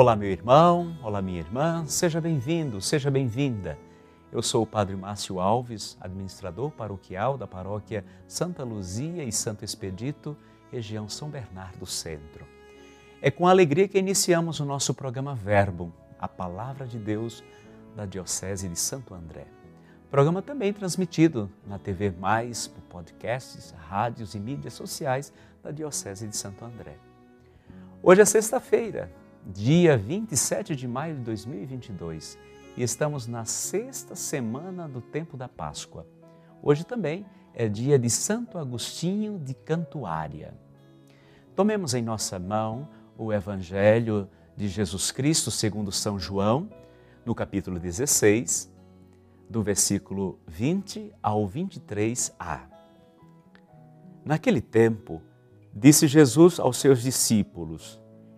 Olá, meu irmão, olá, minha irmã, seja bem-vindo, seja bem-vinda. Eu sou o Padre Márcio Alves, administrador paroquial da paróquia Santa Luzia e Santo Expedito, região São Bernardo Centro. É com alegria que iniciamos o nosso programa Verbo, a Palavra de Deus da Diocese de Santo André. Programa também transmitido na TV Mais, por podcasts, rádios e mídias sociais da Diocese de Santo André. Hoje é sexta-feira, dia 27 de maio de 2022 e estamos na sexta semana do tempo da Páscoa. Hoje também é dia de Santo Agostinho de Cantuária. Tomemos em nossa mão o Evangelho de Jesus Cristo segundo São João, no capítulo 16, do versículo 20 ao 23a. Naquele tempo, disse Jesus aos seus discípulos: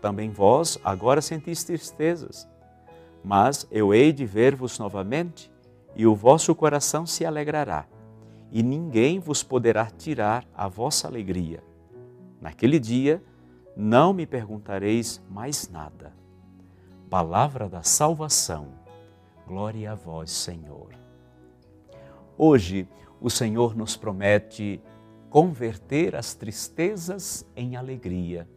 Também vós agora sentis tristezas, mas eu hei de ver-vos novamente, e o vosso coração se alegrará, e ninguém vos poderá tirar a vossa alegria. Naquele dia não me perguntareis mais nada. Palavra da salvação. Glória a vós, Senhor. Hoje, o Senhor nos promete converter as tristezas em alegria.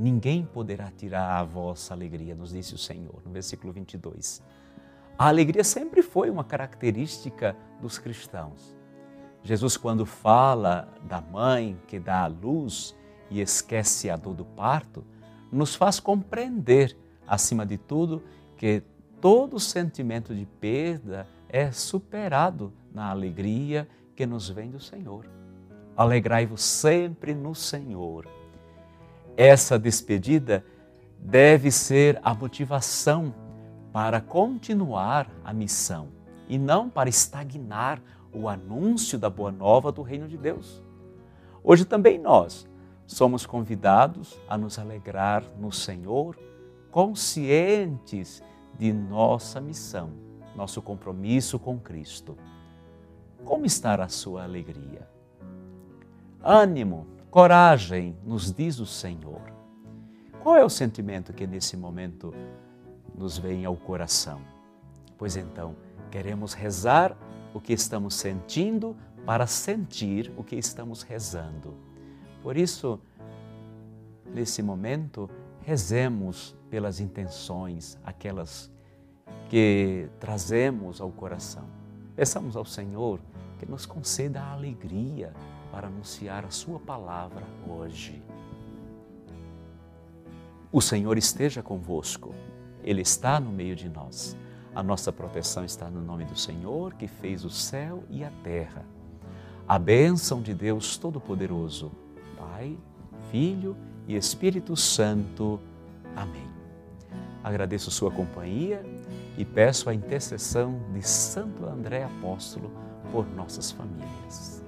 Ninguém poderá tirar a vossa alegria, nos disse o Senhor, no versículo 22. A alegria sempre foi uma característica dos cristãos. Jesus, quando fala da mãe que dá a luz e esquece a dor do parto, nos faz compreender, acima de tudo, que todo sentimento de perda é superado na alegria que nos vem do Senhor. Alegrai-vos sempre no Senhor. Essa despedida deve ser a motivação para continuar a missão e não para estagnar o anúncio da boa nova do reino de Deus. Hoje também nós somos convidados a nos alegrar no Senhor, conscientes de nossa missão nosso compromisso com Cristo. Como está a sua alegria? Ânimo, coragem, nos diz o Senhor. Qual é o sentimento que nesse momento nos vem ao coração? Pois então, queremos rezar o que estamos sentindo para sentir o que estamos rezando. Por isso, nesse momento, rezemos pelas intenções, aquelas que trazemos ao coração. Peçamos ao Senhor que nos conceda a alegria para anunciar a Sua palavra hoje. O Senhor esteja convosco, Ele está no meio de nós. A nossa proteção está no nome do Senhor que fez o céu e a terra. A bênção de Deus Todo-Poderoso, Pai, Filho e Espírito Santo. Amém. Agradeço sua companhia e peço a intercessão de Santo André Apóstolo por nossas famílias.